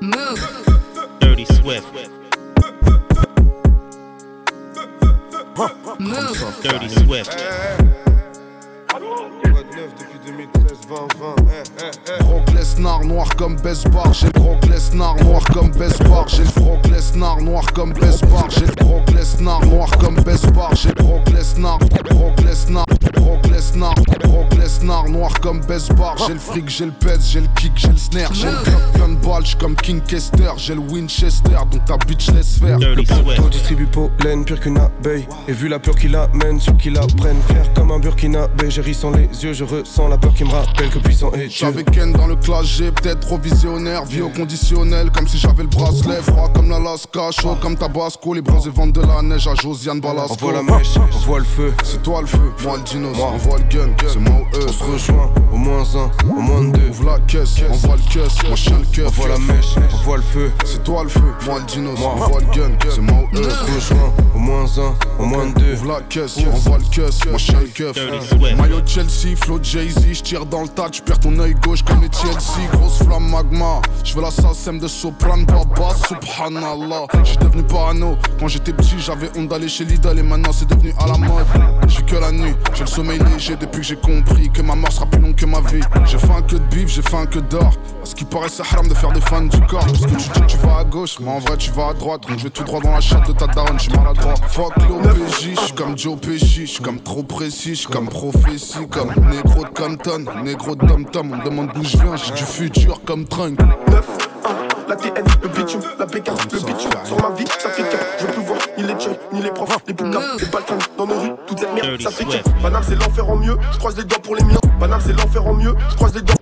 Move. Dirty Swift. Move. Dirty Swift. depuis 2013, 20, 20. Brock Lesnar, noir comme Besbar. J'ai le Lesnar, noir comme Besbar. J'ai le Lesnar, noir comme Besbar. J'ai le Lesnar, noir comme Besbar. J'ai le Brock Lesnar, Brock Lesnar, Brock Lesnar, noir comme Besbar. J'ai le fric, j'ai le pèse, j'ai le kick, j'ai le snare. J'ai le club plein de balles, comme King Kester. J'ai le Winchester, donc ta bitch laisse faire. Le poteau distribue pollen pire qu'une abeille. Et vu la peur qu'il amène, sur qu'il la prenne. Faire comme un burkina, j'ai ri sans les yeux, je ressens la peur qui me rappelle que puissant est J'avais Ken dans le clash G, peut-être trop visionnaire, vie au conditionnel, comme si j'avais le bracelet, froid comme l'Alaska, chaud comme Tabasco, les bronzes vendent de la neige à Josiane Balasco. On voit la mèche, on voit le feu, c'est toi le feu, moi le dino, on voit le gun, c'est moi ou eux. On se rejoint, au moins un, au moins deux. Ouvre la caisse, on voit le caisse, moi chien le keuf. On voit la mèche, on voit le feu, c'est toi le feu, moi le dino, on voit le gun, c'est moi ou eux. On se rejoint, au moins un, au moins deux. Ouvre la caisse, on voit le caisse, moi chien le keuf. Maillot Chelsea, flow Jay-Z, j'tire dans le tas, perds ton œil gauche comme les TLC, grosse flamme magma. J'veux la SACEM de Sopran Baba, subhanallah. J'suis devenu parano. Quand j'étais petit, j'avais honte d'aller chez Lidl et maintenant c'est devenu à la mode. J'suis que la nuit, j'ai le sommeil léger depuis que j'ai compris que ma mort sera plus longue que ma vie. J'ai fait un que de bif, j'ai fait un que d'or. Ce qui paraît, c'est haram de faire des fans du corps. Parce que tu dis tu vas à gauche, mais en vrai tu vas à droite. Donc je vais tout droit dans la chatte de ta daronne, j'suis maladroit. Fuck l'OPJ, j'suis comme Joe Pesci, j'suis comme trop précis, j'suis comme prophétie, comme négro de Canton, négro de Dom Tom. On me demande d'où je viens, j'ai du futur comme Trunk. 9, 1, la TN, le bitume, la PK, le bitume. Sur ma vie, ça fait qu'un. Ni les profs, les boucaves, les balkans dans nos rues. Toute cette merde, ça fait qu'un. Paname, c'est l'enfer en mieux. Je croise les doigts pour les miens. Paname, c'est l'enfer en mieux. Je croise les doigts.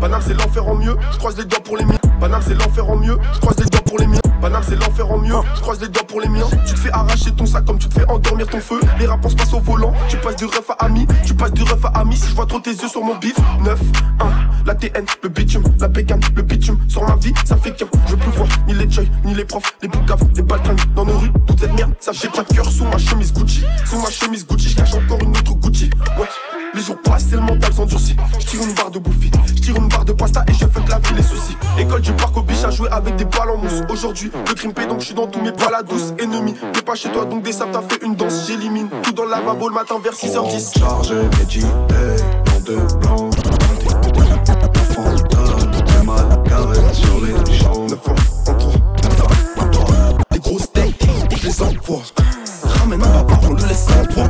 Paname, c'est l'enfer en mieux. Je croise les doigts pour les miens. Paname, c'est l'enfer en mieux. Je croise les doigts pour les miens. Paname, c'est l'enfer en mieux. Je croise les doigts pour les miens. Tu te fais arracher ton sac comme tu te fais endormir ton feu. Les rapports passent au volant. Tu passes du ref à ami. Tu passes du ref à ami. Si je vois trop tes yeux sur mon bif. 9, 1, la TN, le bitume, la pécane, le bitume. Sur ma vie, ça fait qu'un. Je veux plus voir ni les joy, ni les profs, les boucaves, les balkans dans nos rues. Toute cette merde, ça j'ai pas de cœur sous ma chemise Gucci. Sous ma chemise Gucci, je cache encore une autre Gucci. Ouais. Les jours passent, c'est le mental s'endurcit. Je tire une barre de bouffi, je tire une barre de pasta et je fais de la vie les soucis. École du parc au biche à jouer avec des balles en mousse. Aujourd'hui, le crime paye donc je suis dans tous mes balades douces. Ennemi, t'es pas chez toi donc des sables, t'as fait une danse. J'élimine tout dans le lavabo le matin vers 6h10. Chargé, médité, nom de blanc. Mal carré sur les jambes. 9 ans, en 3, 3, Des grosses steaks, les envoie. Ramène un papa, on le laisse sans poids.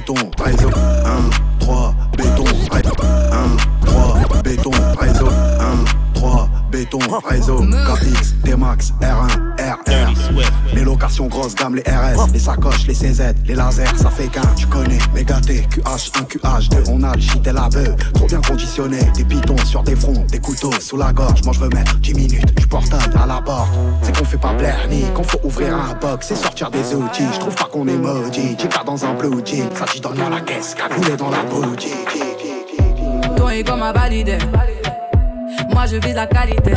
feito um paizão. Ah. 3, béton, réseau. KX, D-Max, R1, RR. Les locations grosses gamme, les RS, les sacoches, les CZ, les lasers, ça fait qu'un, tu connais. Méga T, QH1, QH2, on a le shit et la beuh. Trop bien conditionné, des pitons sur des fronts, des couteaux sous la gorge. Moi je veux mettre 10 minutes, je portable à la porte. C'est qu'on fait pas blaire ni qu'on faut ouvrir un box, c'est sortir des outils. Je trouve pas qu'on est maudit, Chica dans un blue jean. Ça dit dormir à la caisse, cagoulé dans la boutique. Ton ego m'a validé. Moi je vise la qualité.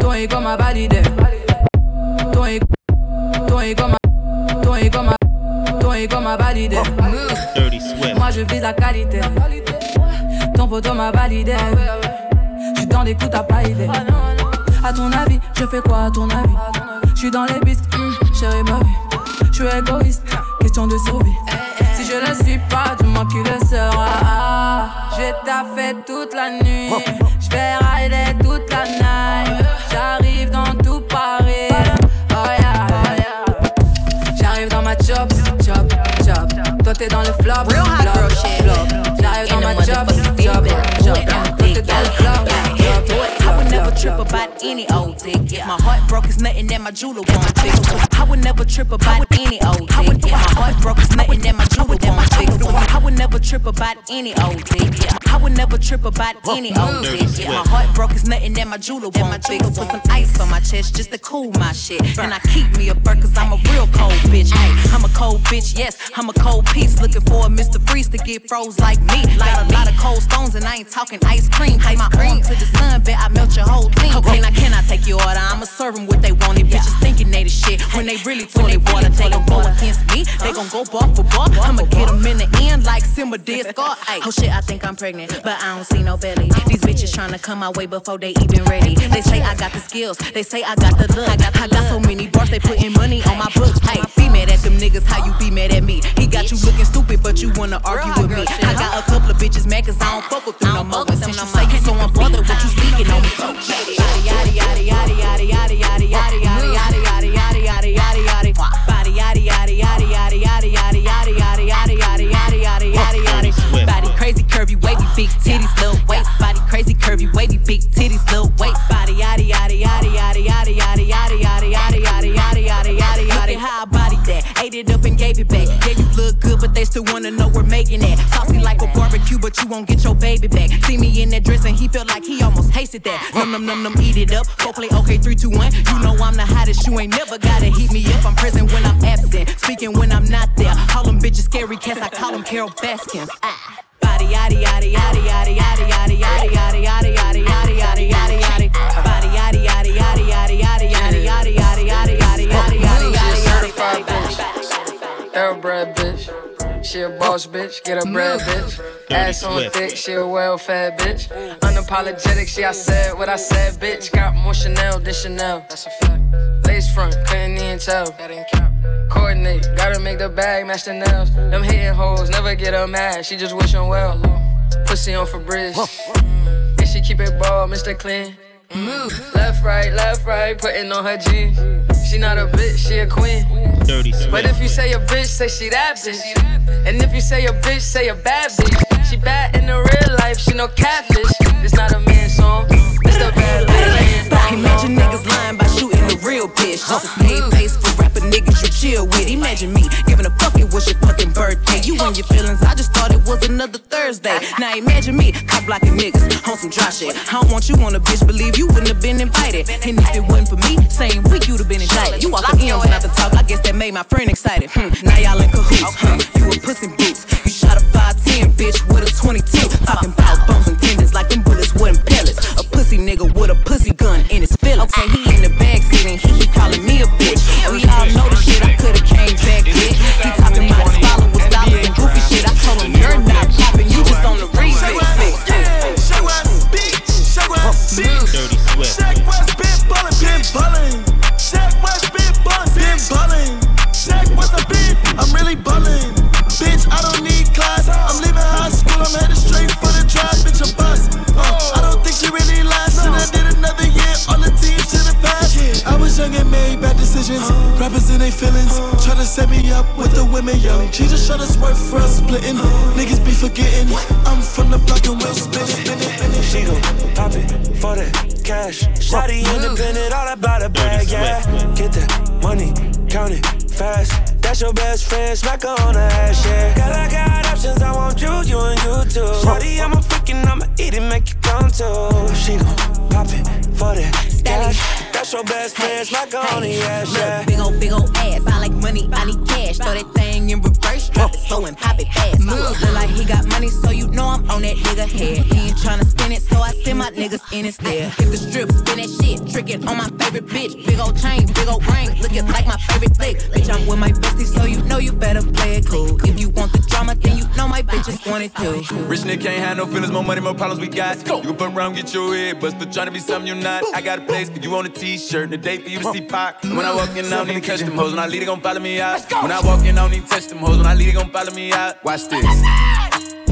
Ton ego m'a validé. Ton ego, ton ego m'a, ton ego m'a, ton ego m'a validé. Moi je vise la qualité. Ton poteau m'a validé. J'suis dans des coups, t'as pas idée. À ton avis, je fais quoi à ton avis? J'suis dans les pistes, mm, chérie ma vie. J'suis égoïste, question de survie. Si je le suis pas, dis-moi qui le sera. J'ai taffé toute la nuit, j'vais rider toute la night. J'arrive dans tout Paris. Oh yeah, oh yeah. J'arrive dans ma job, job, job. Toi t'es dans le flop, Real hot girl shit. flop. J'arrive dans ma job, job, job. Toi t'es dans le flop, yeah, flop, I would never trip about any old ticket. My heart broke is nothing that my jeweler won't fix. I would never trip about any old ticket. My heart broke is nothing that my won't fix. I would never trip about any old ticket. I would never trip about any old ticket. My heart broke is nothing that my jeweler won't fix. Put some ice on my chest just to cool my shit. And I keep me a burr cause I'm a real cold bitch. Ay, I'm a cold bitch, yes, I'm a cold piece. Looking for a Mr. Freeze to get froze like me. Got a lot of cold stones and I ain't talking ice cream. Take my arm to the sun, bet I melt your whole team. Okay, now can I take your order? I'ma serve them what they want. These bitches thinking they the shit when they really toilet water. They gon' go against me, they gon' go bar for bar. I'ma get them in the end like September did scar. Oh shit, I think I'm pregnant, but I don't see no belly. These bitches tryna come my way before they even ready. They say I got the skills, they say I got the look. I got, I got so many bars, they putting money on my books. Hey, be mad at them niggas, how you be mad at me? He got you looking stupid, but you wanna argue with me. I got a couple of bitches mad cause I don't fuck with them no more. And since you say you so unbothered, what you speaking on me? Yaddy yaddy yaddy yaddy yaddy yaddy yaddy yaddy yaddy yaddy yaddy yaddy yaddy baby back see me in that dress and he felt like he almost tasted that num num num num eat it up go play okay three two one you know I'm the hottest you ain't never gotta heat me up I'm present when I'm absent speaking when I'm not there call them bitches scary cats I call them Carole Baskins ah. Body yaddy yaddy yaddy yaddy yaddy yaddy yaddy yaddy yaddy yaddy yaddy yaddy yaddy yaddy body yaddy yaddy yaddy yaddy yaddy yaddy yaddy yaddy yaddy yaddy yaddy yaddy yaddy certified bitch. Thoroughbred bitch. She a boss bitch, get a bread bitch. Ass on thick, she a well fed bitch. Unapologetic, she I said what I said, bitch. Got more Chanel than Chanel. That's a fact. Lace front, couldn't even tell. That ain't count. Coordinate, gotta make the bag match the nails. Them hitting hoes, never get her mad, she just wish 'em well. Pussy on Febreze. And she keep it ball, Mr. Clean. Left, right, left, right, putting on her jeans. She not a bitch, she a queen. Dirty But if you say a bitch, say she that bitch. And if you say a bitch, say a bad bitch. She bad in the real life, she no catfish. It's not a man song, it's the bad bitch. Imagine niggas lying by shooting the real bitch. Just a save face for you chill with. Imagine me giving a fuck it was your fucking birthday. You and your feelings, I just thought it was another Thursday. Now imagine me cop blocking niggas on some dry shit. I don't want you on a bitch, believe you wouldn't have been invited. And if it wasn't for me, same week you'd have been indicted. You walk M's not the talk, I guess that made my friend excited. Hmm, now y'all in cahoots. Huh, you a pussy boots. You shot a 5'10 bitch with a 22. Talking about bones and tendons like them 22. Rich nigga can't have no feelings, more money, more problems we got. You can fuck around, get your head busted, trying to be something you're not. I got a place for you on a t-shirt, and a date for you to see Pac. When I walk in, I don't need to catch them hoes. When I leave, they gon' follow me out. When I walk in, I don't need to touch them hoes. When I leave, they gon' follow me out. Watch this.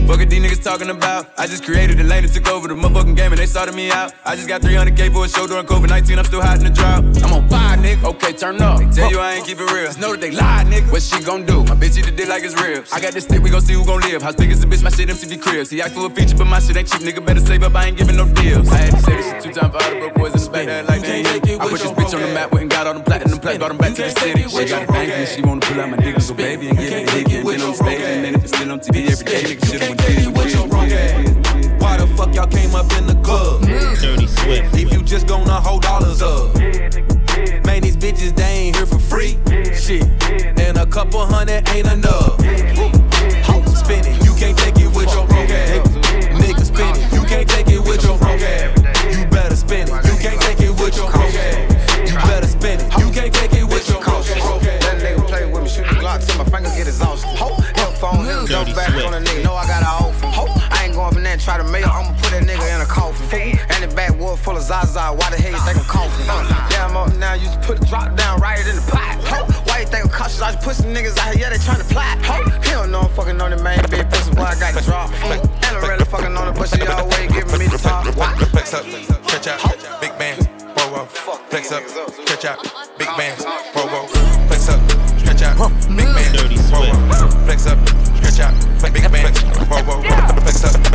Fuck what these niggas talking about. I just created a lane and took over the motherfucking game and they started me out. I just got 300k for a show during COVID 19. I'm still hot in the drought. I'm on fire, nigga. Okay turn up. They tell you I ain't keep it real. Just know that they lie, nigga. What she gon' do? My bitch eat the dick like it's real. I got this stick, we gon' see who gon' live. How big is the bitch? My shit MTV cribs. He asked for a feature, but my shit ain't cheap. Nigga better save up. I ain't giving no deals. I had to say this shit two times for all the broke boys in the back there like they ain't hit. I put this bitch on the map, went and got all them platinum plaques, brought them back to the city. She got a thing for me, she wanna pull out my dick and go baby and get it hickey. And been on stage and then it's still on TV every day. Nigga shit went did it, what wrong Why the fuck y'all came up in the club? Dirty Swift. If you just gonna hold dollars up made these bitches, they ain't here for free. Shit, and a couple hundred ain't enough. Spin it, you can't take it with your broke ass. Nigga spin it, you can't take it with your broke ass. You better spin it, you can't take it with your broke ass. You better spin it, you can't take it with your broke ass. That nigga play with me, shoot the Glock till my fingers get exhausted. Phone, jump back on a nigga. Know I got. I ain't going try to mail, I'ma put that nigga in a coffin full of Zaza. Why the hell you think I'm coughing? Uh, damn up now, you just put a drop down right in the pot. Ho, why you think I'm cautious? I just put some niggas out here, yeah, they tryna plot. Ho, he don't I'm fucking on the main big pussy, why I got the drop. Mm, and I'm really fucking on the pussy, always giving me the top. Flex up, stretch out, big man, whoa, whoa. Flex up, stretch out, big man, whoa, whoa. Flex up, stretch out, big man, whoa, whoa. Flex up, stretch out, big man, whoa, whoa. Flex up.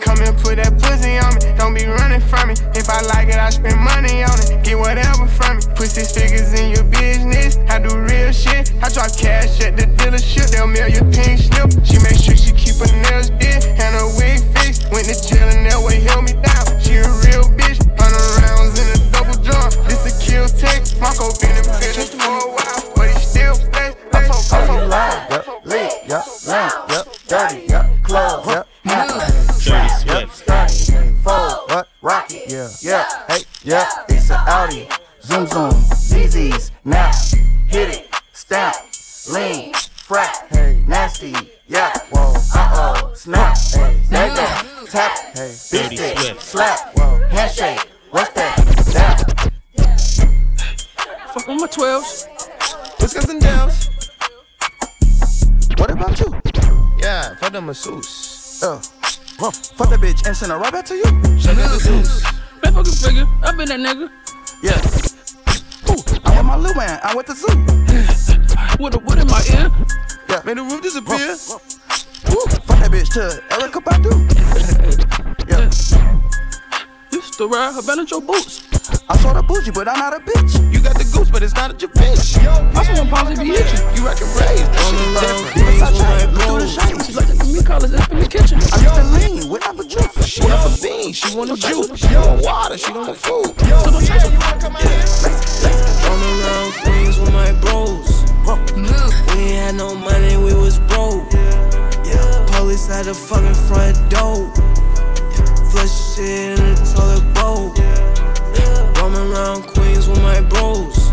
Come and put huh, fuck that bitch and send her right back to you. Check out the juice. Man, fucking figure, I been that nigga. Yeah. Ooh, I'm with my little man. I'm with the zoo. With a wood in my ear. Yeah. Made the roof disappear. Ooh, fuck that bitch to Erykah Badu. yeah. Used to ride her bend your boots. I saw the bougie, but I'm not a bitch. You got the goose, but it's not a your bitch. I saw one possibly be itching. You rockin' braids, that shit is different. Versace, look through the shades. She like to me collars up in the kitchen. I used to lean with apple juice. She want a bean, she want a juice. She want water, she don't want food. Roaming around Queens with my bros. We ain't had no money, we was broke. Police at the fucking front door. Flush shit in the toilet bowl. Roaming around Queens with my bros.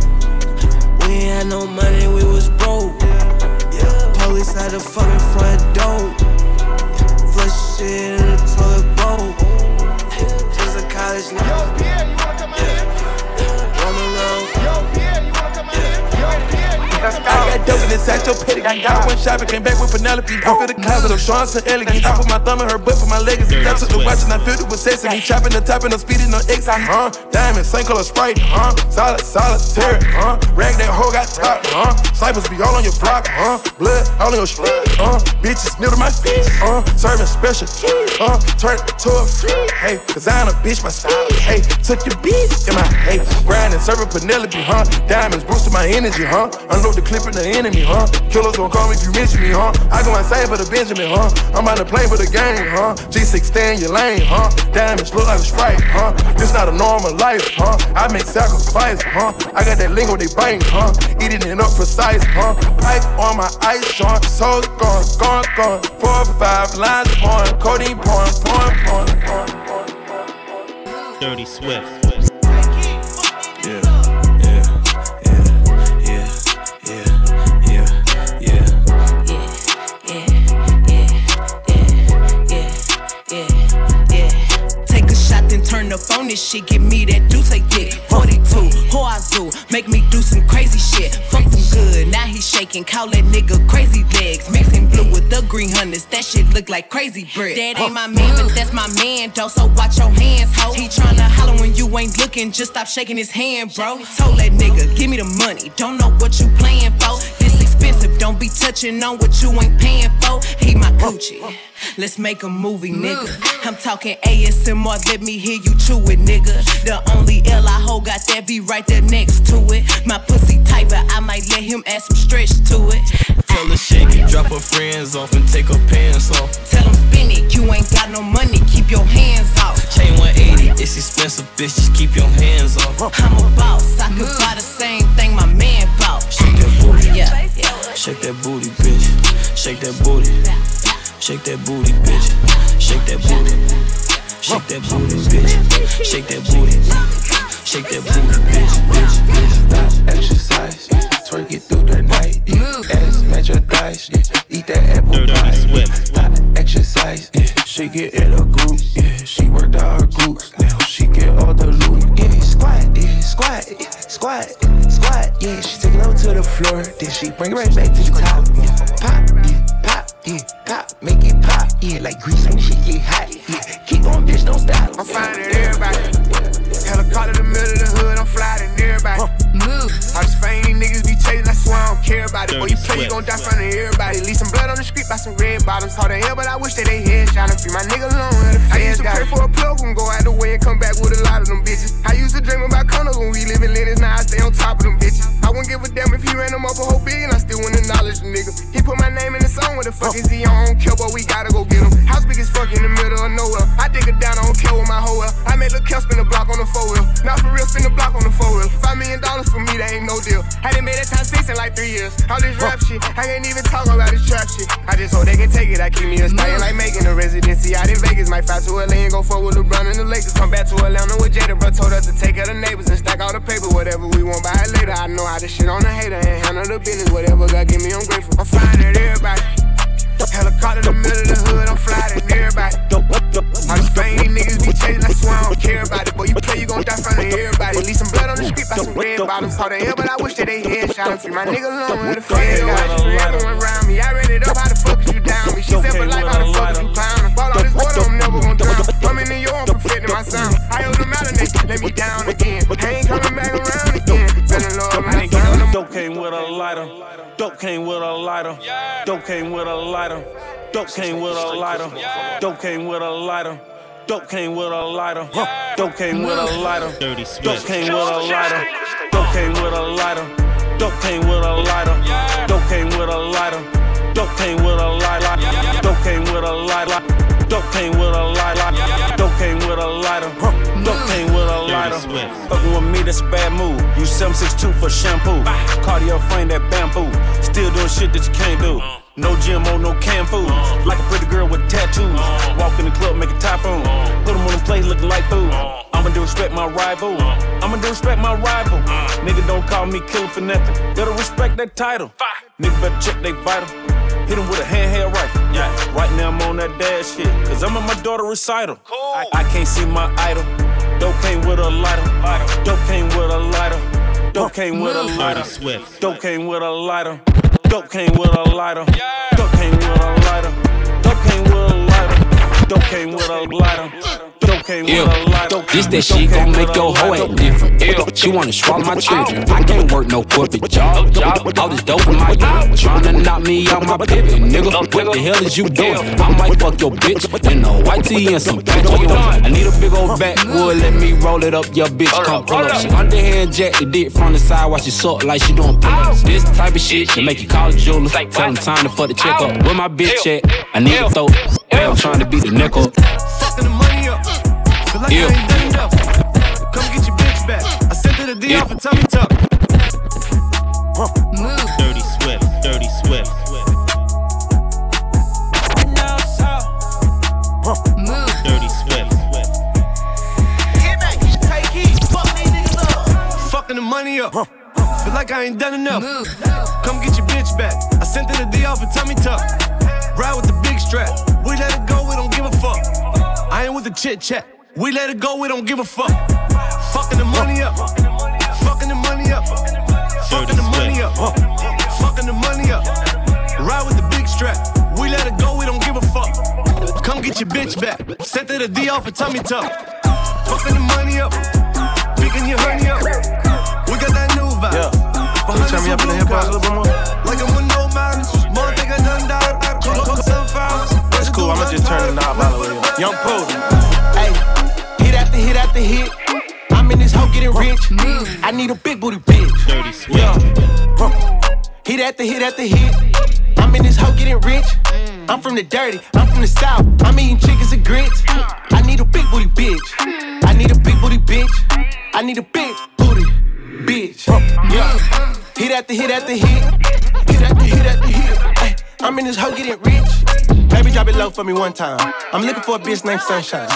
We ain't had no money, we was broke. Yeah, Police at the fucking front door. Flush shit in the toilet bowl. Just a college nigga. I got dope in inside your pedigree. I went shopping, came back with Penelope. I feel the closet of Sean so elegant. I put my thumb in her butt for my legacy. I took the watch and I filled it with sesame. Chopping the top and I'm speeding on X. Huh? Diamond, same color sprite. Huh? Solid, solitaire. Huh? Rag that hoe got top. Huh? Snipers be all on your block. Huh? Blood all on your street. Huh? Bitches new to my feet. Huh? Serving special. Huh? Turn to a free. Hey, cause I ain't a bitch, my style. Hey, took your beat in my hey. Grinding, serving Penelope. Huh? Diamonds boosting my energy. Huh? Unload the clip in the enemy. Huh? Killers gon' call me if you mention me. Huh? I go insane for the Benjamin. Huh? I'm on the plane for the game. Huh? G6 stay in your lane. Huh? Diamonds look like a sprite. Huh? This not a normal life. Huh? I make sacrifice. Huh? I got that lingo they bite. Huh? Eating it up precise. Huh? Pipe on my ice. Sean. So gone, gone, gone. Four five lines. Pouring. Codeine pouring. Dirty Swift. Shit give me that deuce I get. 42, Hoazoo, make me do some crazy shit. Jamaican, call that nigga crazy legs. Mixing blue with the green hunters, that shit look like crazy bread. That ain't my man, but that's my man, though. So watch your hands, ho. He tryna holler when you ain't looking, just stop shaking his hand, bro. Told that nigga, give me the money, don't know what you playing for. This expensive, don't be touching on what you ain't paying for. He my coochie. Let's make a movie, nigga. I'm talking ASMR, let me hear you chew it, nigga. The only L I hold got that be right there next to it. My pussy tight, but I might let him add some stretch to it. Tell her shake it, drop her friends off and take her pants off. Tell him spin it, you ain't got no money, keep your hands off. Chain 180, it's expensive, bitch, just keep your hands off. I'm a boss, I could buy the same thing my man bought. Shake that booty, yeah, yeah. Shake that booty, bitch. Shake that booty. Shake that booty, bitch. Shake that booty. Shake that booty, bitch. Shake that booty. Shake that booty, bitch. bitch, bitch. Exercise, twerk it through the night. Yeah. Ass match your thighs. Yeah. Eat that apple pie. Hot exercise, yeah. She get in a group. Yeah. She worked out her glutes. Now she get all the loot. Yeah. Squat, yeah. Squat, yeah. Squat, squat. Yeah. She take it over to the floor. Then she bring it right back to the top. Yeah. Pop, yeah. Pop, yeah. Pop, make it pop. Yeah. Like grease when she get hot. Yeah. Keep on, bitch, don't stop. I'm finding everybody. Helicopter in the middle of the hood, I'm flying everybody. Move. All these fame niggas be chasing, I swear I don't care about it. Boy, you play, you gon' die in front of everybody. Leave some blood on the street by some red bottoms. Hard to hell, but I wish that they headshot and free my nigga alone. the I used to pray for a plug and go out the way and come back with a lot of them bitches. I used to dream about condos when we live in Lennox, now I stay on top of them bitches. I wouldn't give a damn if he ran them up a whole billion, I still wouldn't acknowledge the nigga. He put my name in the song, what the fuck oh. is he on? I don't care, but we gotta go get him. House big as fuck in the middle of nowhere. I dig it down, I don't care with my hoe well. I made the Kel spin the block on the four wheel. Not for real, spin the block on the four wheel. Five million dollars for me, that ain't no deal. I done made that time six in like three years. All this rap shit, I can't even talk about this trap shit. I just hope they can take it. I keep me a stallion like making a residency out in Vegas. Might fly to LA and go fuck with LeBron and the Lakers. Come back to Atlanta with Jada, bro. Told us to take out the neighbors and stack all the paper. Whatever we want, buy it later. I know how to shit on the hater and handle the business. Whatever God give me, I'm grateful. I'm flying at everybody. Helicopter in the middle of the hood, I'm flying at everybody. All these fame niggas be chasing, I swear I don't care about it. Boy, you play, you gon' die front of everybody. Leave some blood on the street by some red bottoms. Hard to hell, but I wish that they headshot and free my nigga alone. Where the feds got you, everyone around me. I ran it up, how the fuck down me? She said for life, how the fuck is you clowning? Ball all this water, I'm never gon' drown. I'm in New York, perfecting my sound. I hold them out and they let me down again. I ain't coming back around again. Feeling low, man, I found them. Dope came with a lighter. Dope came with a lighter. Dope came with a lighter. Dope came with a lighter. Dope came with a lighter. Dope came with a lighter. Dope came with a lighter. Dirty Dope came with a lighter. Dope came with a lighter. Dope came with a lighter. Dope came with a lighter. Dope came with a lighter. Dope came with a lighter. Dope came with a lighter. Dope came with a lighter. Dope came with a lighter. Fucking with me, that's a bad move. You 762 for shampoo. Cardio frame that bamboo. Still doing shit that you can't do. No gym on no canned food. Like a pretty girl with tattoos. Walk in the club, make a typhoon. Put them on the plate looking like food. I'ma do respect my rival. I'ma do respect my rival. Nigga don't call me killer for nothing. Better respect that title. Nigga better check they vital. Hit him with a handheld rifle. Yeah. Right now I'm on that dash shit. Cause I'm at my daughter recital. I, I can't see my idol. Dope came with a lighter. Dope came with a lighter. Dope came with a lighter. Swift. Dope came with a lighter. Dope came with a lighter. Dope came with a lighter. Dope came with a lighter. Dope came with a lighter. Dope came with a lighter. This that shit gon' make your hoe act different. She wanna swallow my children. I can't work no corporate job. All this dope in my yard. Tryna knock me out my pivot. Nigga, what the hell is you doing? I might fuck your bitch in a white tee and some pants. I need a big old backwood. Let me roll it up. Your bitch come pull up. She underhand jack the dick from the side while she suck like she doing pull ups. This type of shit to make you call a jeweler. Tell him time to fuck the check up. Where my bitch at? I need to throw. I'm trying to beat the nickel. Fucking the money up. Feel like Yeah. I ain't done enough. Come get your bitch back. I sent her the D off and tummy tuck. Move. Dirty Swift. Dirty Swift. Move. Dirty Swift. Fucking the money up. Feel like I ain't done enough. Come get your bitch back. I sent her the D off and tummy tuck. Ride with the big strap. We let it go, we don't give a fuck. I ain't with the chit chat. We let it go, we don't give a fuck. Fucking the money up. Fucking the money up. Fucking the money up. Fucking the money up. Ride with the big strap. We let it go, we don't give a fuck. Come get your bitch back. Sent to the D off a tummy tuck. Fucking the money up. Picking your honey up. We got that new vibe. Yeah. Can you turn me up in the hip hop a little bit more? Like I'm with no mountains. More think I done died. That's cool. I'ma just turn the knob all the way up. Young Poe. Hey, hit after hit after hit. I'm in this hoe getting rich. I need a big booty bitch. Dirty. Yeah. Hit after hit after hit. I'm in this hoe getting rich. I'm from the dirty, I'm from the south. I'm eating chickens and grits. I need a big booty bitch. I need a big booty bitch. I need a big booty bitch. Yeah. Hit after hit after hit. Hit after hit after hit. Ay, I'm in this hoe getting rich. Baby, drop it low for me one time. I'm looking for a bitch named Sunshine.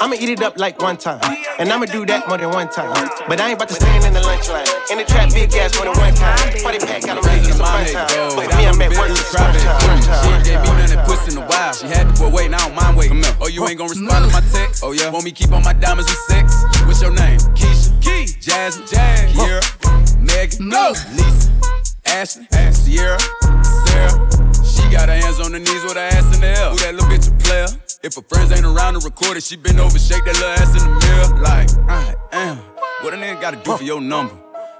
I'ma eat it up like one time. And I'ma do that more than one time. But I ain't about to stand in the lunch line. In the trap, big gas more than one time. Party pack, got them ready to get some fun time. But me, I'm at work. She ain't gave me nothing pussy in a while. She had to put weight, now I don't mind waiting. Oh, you ain't gonna respond to my text? Oh, yeah. Want me keep on my diamonds with sex? What's your name? Keisha. Key. Jasmine. Jazz. Kiera. Megan. No. Lisa. Ashley. Sierra. Sarah. She got her hands on her knees with her ass in the air. Who that little bitch a player? If her friends ain't around to record it, she been over, shake that little ass in the mirror. Like, I am. What a nigga gotta do for your number?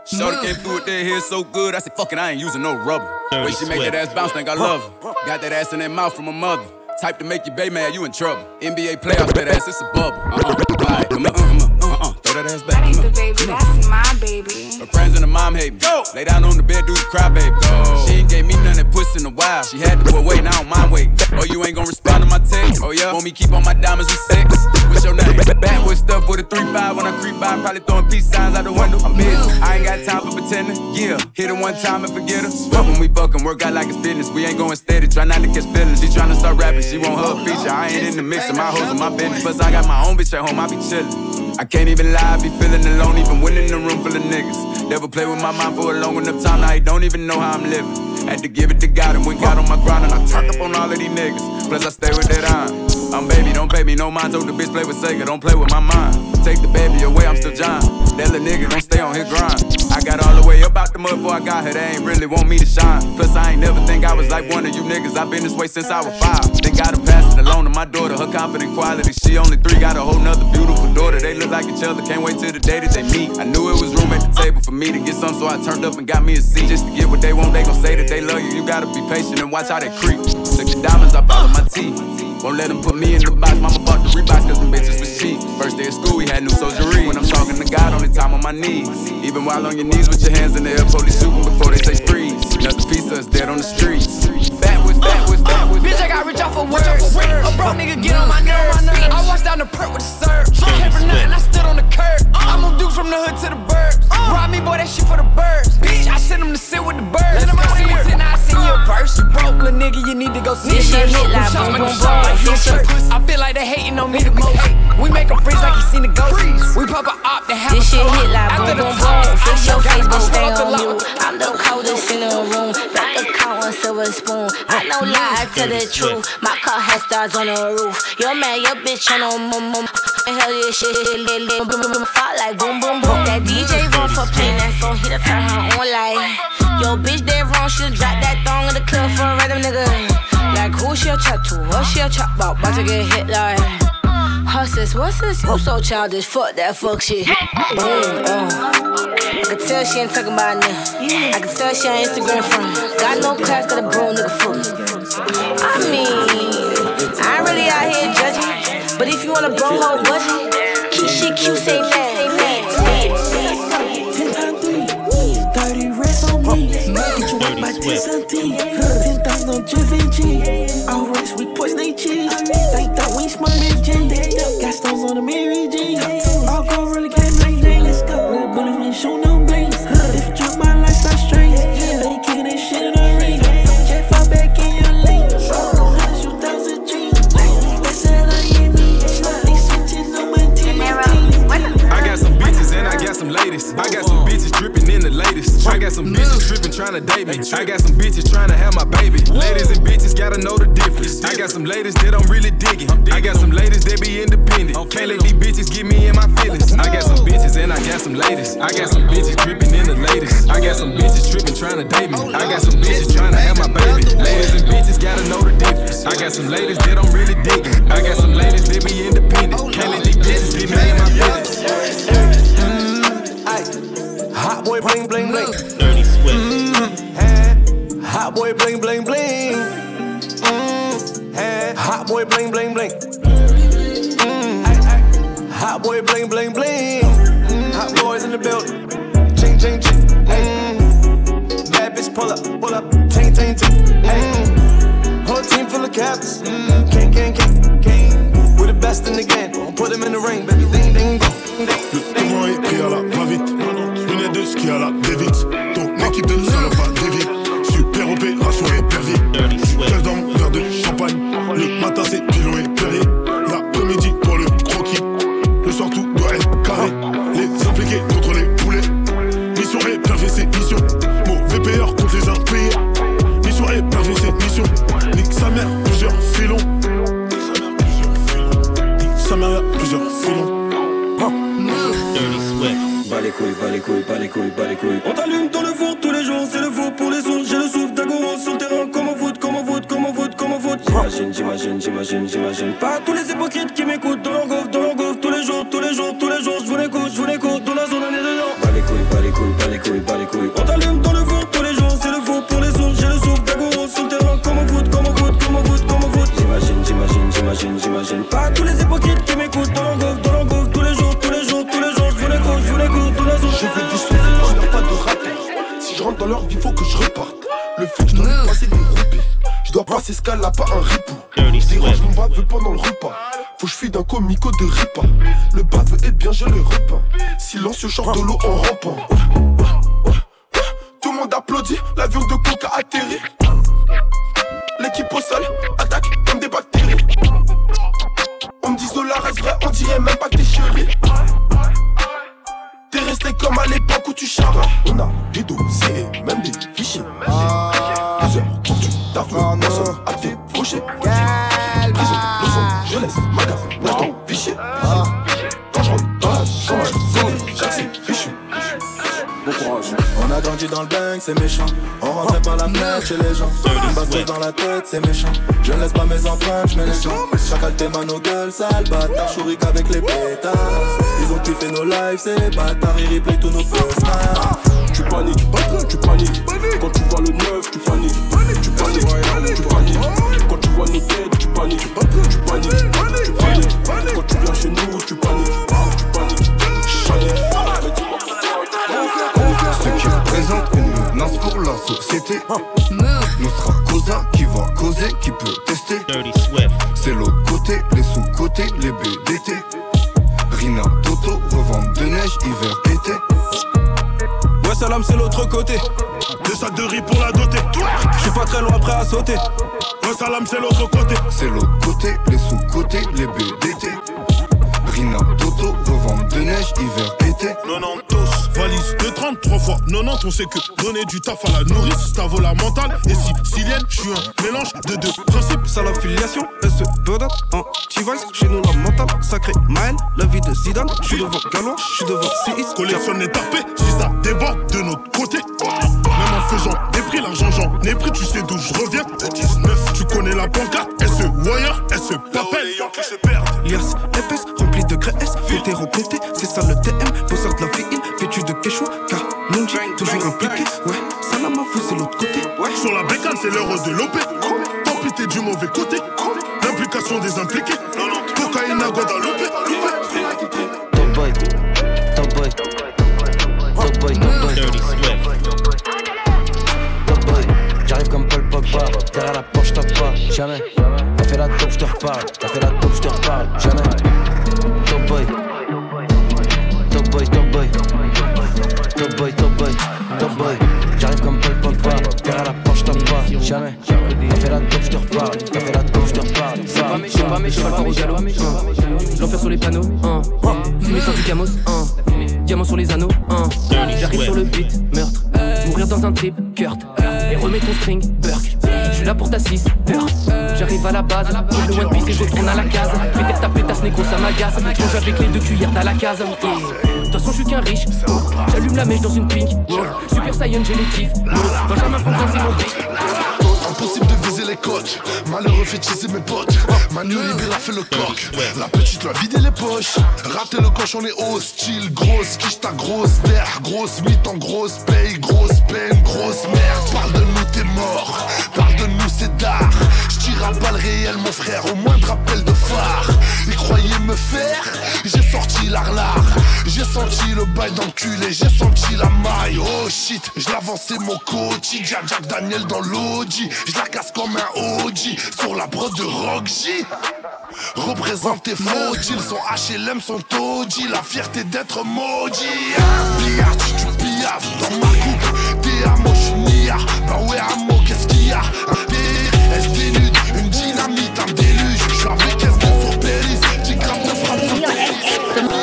Shorty came through with that hair so good, I said, fuck it, I ain't using no rubber. Dirty Way she make that ass bounce, think I love her. Got that ass in that mouth from her mother. Type to make you bay mad, you in trouble. NBA playoffs, that ass, it's a bubble. Uh-uh. Right, come on, come on, uh-uh. Throw that ass back. That ain't the baby, that's my baby. Her friends and her mom hate me. Go. Lay down on the bed, do the cry, baby. Go. In a while. She had to put I don't mind waiting. Oh, you ain't gonna respond to my text? Oh, yeah? Want me keep on my diamonds with sex? What's your name? Backwood stuff with a 3-5 when I creep by, probably throwing peace signs out the window. I'm busy. I ain't got time for pretending. Yeah, hit her one time and forget her. Fuck when we fucking work out like it's business. We ain't going steady, try not to catch feelings. She tryna start rapping, she want her feature. I ain't in the mix of my hoes and my business. Plus, I got my own bitch at home, I be chillin'. I can't even lie, I be feeling alone, even when in a room full of niggas. Never play with my mind for a long enough time, now he don't even know how I'm living. Had to give it to God and went God on my grind and I up on all of these niggas. Plus, I stay with that iron. I'm baby, don't pay me no mind. Told the bitch play with Sega, don't play with my mind. Take the baby away, I'm still John. That little nigga don't stay on his grind. I got all the way up out the mud before I got her. They ain't really want me to shine. Plus, I ain't never think I was like one of you niggas. i been this way since I was five. Then gotta pass it along to my daughter. Her confident quality. She only three, got a whole nother beautiful daughter. They look like each other. Can't wait till the day that they meet. I knew it was room at the table for me to get some, so I turned up and got me a seat. Just to get what they want, they gon' say that they love you. You gotta be patient and watch how they creep. Took the diamonds up out of my teeth. Won't let them put me in the box. Mama bought the Reeboks cause them bitches was cheap. First day of school, we had new soldiery. When I'm talking to God, only time on my knees. Even while on your knees with your hands in the air, police shooting before they say freeze. Another piece of us dead on the streets. Backwards, backwards, uh, backwards. Bitch, I got rich off of words. A broke nigga get on my nerves. I walked down the perk with a serve. Came for nothing, I stood on the curb. Uh. I'm on dudes from the hood to the burbs. Uh. Rob me, boy, that shit for the birds. Bitch, I sent him to sit with the birds. Let him out here. Then I send you a verse. You broke, little nigga, you need to go see This shit hit like boom, boom, boom. Hit your- I feel like they hating on me the most. We make 'em freeze like you seen the ghost. We pop a op, they have This a shit hit like After boom, the boom, boom. Fix your face, go but stay on lot. mute. I'm the coldest in the room. Got the count on silver spoon. I know lie, I tell the truth. My car has stars on the roof. Your man, your bitch on a mum mum. Hell yeah, shit, shit, lit, lit, boom, boom, boom, fall like boom, boom, boom. That DJ run for playing that song, he done turn her on like. Yo, bitch, they wrong, she drop that thong in the club for a random nigga. Like, who she a chat to? What she a chat about? About to get hit like. Hustlers, what's this? You so childish, fuck that fuck shit. Boom, uh. I can tell she ain't talking about me. I can tell she on Instagram from. Got no class, got a bro nigga fuck. I mean, I ain't really out here judging. But if you want a bro whole budget, keep shit cute, say man. Get you up by 10 something. 10,000 on Givenchy. Rest we poison cheese. They thought we smart smoking G. Got stones on the Mary G. All go really like day. Let's go. Little bullet when show no some ladies. I got some bitches dripping in the latest. I got some bitches tripping trying to date me. I got some bitches trying to have my baby. Ladies and bitches gotta know the difference. I got some ladies that I'm really digging. I got some ladies that be independent. Can't let these bitches get me in my feelings. I got some bitches and I got some ladies. I got some bitches dripping in the latest. I got some bitches tripping trying to date me. I got some bitches trying to have my baby. Ladies and bitches gotta know the difference. I got some ladies that don't really dig me. I got some ladies that be independent. Can't let these bitches get me in my feelings. Hot boy bling bling bling. Dirty Swift. Mm, hot boy bling bling bling. Mm, hey, hot boy bling bling bling. Mm, hot boy bling bling bling. Mm, hot boys in the building. Ching ching ching. Mm, bad bitch pull up, pull up. Ting ting ting. Hey, whole team full of captains. Mm, king king king king. We're the best in the game. Put them in the ring, Chante de l'eau en rampant. C'est méchant. On rentrait par la fenêtre chez les gens. Une bastos dans la tête, c'est méchant. Je ne laisse pas mes empreintes, je mets les gens. Chacal tes mains nos gueules, sale bâtard. Chourique avec les pétards. Ils ont kiffé nos lives, ces bâtards. Ils replay tous nos first Tu paniques, tu paniques. Quand tu vois le neuf, tu paniques. Tu paniques, tu paniques. Quand tu vois nos têtes, tu paniques. Tu paniques, tu paniques. Quand tu viens chez nous, tu paniques. Tu paniques, tu paniques. Société. Nous sera Cosa qui va causer, qui peut tester. C'est l'autre côté, les sous-côtés, les BDT. Rina, Toto, revente de neige, hiver, été. Ouais, salam, c'est l'autre côté. Deux sacs de riz pour la doter. Je suis pas très loin, prêt à sauter. Ouais, salam, c'est l'autre côté. C'est l'autre côté, les sous-côtés, les BDT. Rina, de neige, hiver, été. 90 valise de 33 fois 90 on sait que donner du taf à la nourrice ça vaut la mentale et si sicilienne je suis un mélange de deux principes. Ça l'affiliation, elle se bedate en T-Vice. Chez nous la mentale, sacré Maël La vie de Zidane, je suis devant Galois, je suis devant CX collectionne les tarpés si ça déborde de notre côté. Même en faisant des prix l'argent j'en ai pris. Tu sais d'où je reviens. 19 tu connais la pancarte elle se wire elle se papelle Lias épaisse, graisse Vétéran pété, c'est ça le TM Bosseur de la vie, vêtu de Quechua Car Nunji, toujours impliqué. Ouais, salam à vous, c'est l'autre côté. Sur la bécane c'est l'heure de l'OP tant pis t'es du mauvais côté. L'implication des impliqués. Cocaïne à Guadeloupe Top boy, top boy, top boy, top boy. Top boy, j'arrive comme Paul Pogba. Derrière la porte, j'tape pas, jamais. T'as fait la dope, j'te reparle. T'as fait la dope, j'te reparle, jamais. Top boy, top boy, top boy, top boy, top boy, top boy. J'arrive comme Paul Pogba. Derrière la porte, j'tape pas, jamais. T'as fait la dope, j'te reparle. T'as fait la dope, j'te reparle. C'est pas méchant, pas méchant, pas au galop. L'enfer sur les panneaux, hein. Fumée sur du camos, hein. Diamant sur les anneaux, hein. J'arrive sur le beat, meurtre. Mourir dans un trip, Kurt. Et remets ton string, Burke. Là pour ta sister. J'arrive à la base, je le One Piece et je retourne à la case. Fais taire ta pétasse, négro, ça m'agace. Mange avec les deux cuillères à la case. De toute façon, je suis qu'un riche. J'allume la mèche dans une pink. Super Saiyan génétique. Benjamin Franklin, c'est mon pic. Impossible de viser les côtes. Malheureux fait tisser mes potes. Manu Libéra fait le coq. La petite lui a vidé les poches. Raté le coche, on est hostile. Grosse quiche, ta grosse terre. Grosse mythe en grosse paye. Grosse peine, grosse merde. Parle de nous, t'es mort. De nous, c'est d'art. J'tire à balle réel, mon frère. Au moindre appel de phare. Ils croyaient me faire. J'ai sorti l'arlar. J'ai senti le bail d'enculé. J'ai senti la maille. Oh shit, j'lavançais mon coach. Jack Jack Daniel dans l'audi. Je la casse comme un OG sur la brode de Rock J. Représentés faux, ils sont HLM, sont taudis. La fierté d'être maudit. Billard, tu tu piaf dans ma coupe. T'es à moi, nia. Bah ouais, à moi, qu'est-ce qu'il y a Un SD nude, une dynamite, un déluge. J'suis avec SD sur Péris. 10 grammes de frappe sur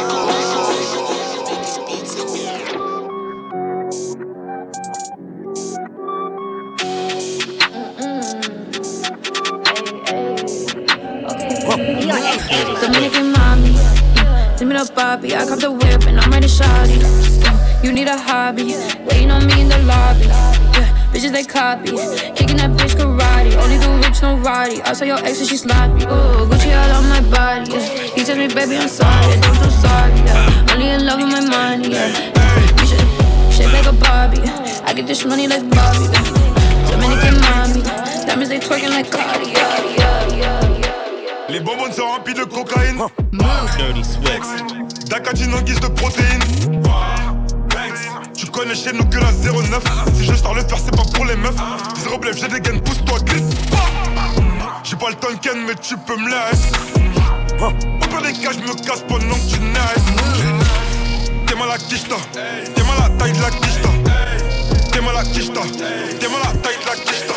Dominican mommy, give me the Bobby. I cop the whip and I'm ready shawty. Uh, You need a hobby, waiting on me in the lobby. Yeah, bitches they copy, kicking that bitch karate. Only the rich, no roddy. I saw your ex and she sloppy. Ooh, Gucci all on my body. Yeah. He tells me, baby, I'm sorry. I don't do sorry. Yeah. Only in love with my money. Yeah. Shape like a Barbie. I get this money like Bobby. Yeah. Dominican mommy, diamonds they twerking like Cardi. Yeah, yeah, yeah. Les bonbons sont remplis de cocaïne. Dirty Swift. D'acatine en guise de protéines. Connais chez nous que la 09. Si je sors le faire, c'est pas pour les meufs. Zéro blef, j'ai des gains, pousse-toi, glisse. J'ai pas le Tonken, mais tu peux me laisser. Au pire des cas, je me casse pendant que tu naisses. T'es mal à quicheta. T'es mal à la taille de la quicheta. T'es mal à quicheta. T'es mal à la taille de la quicheta.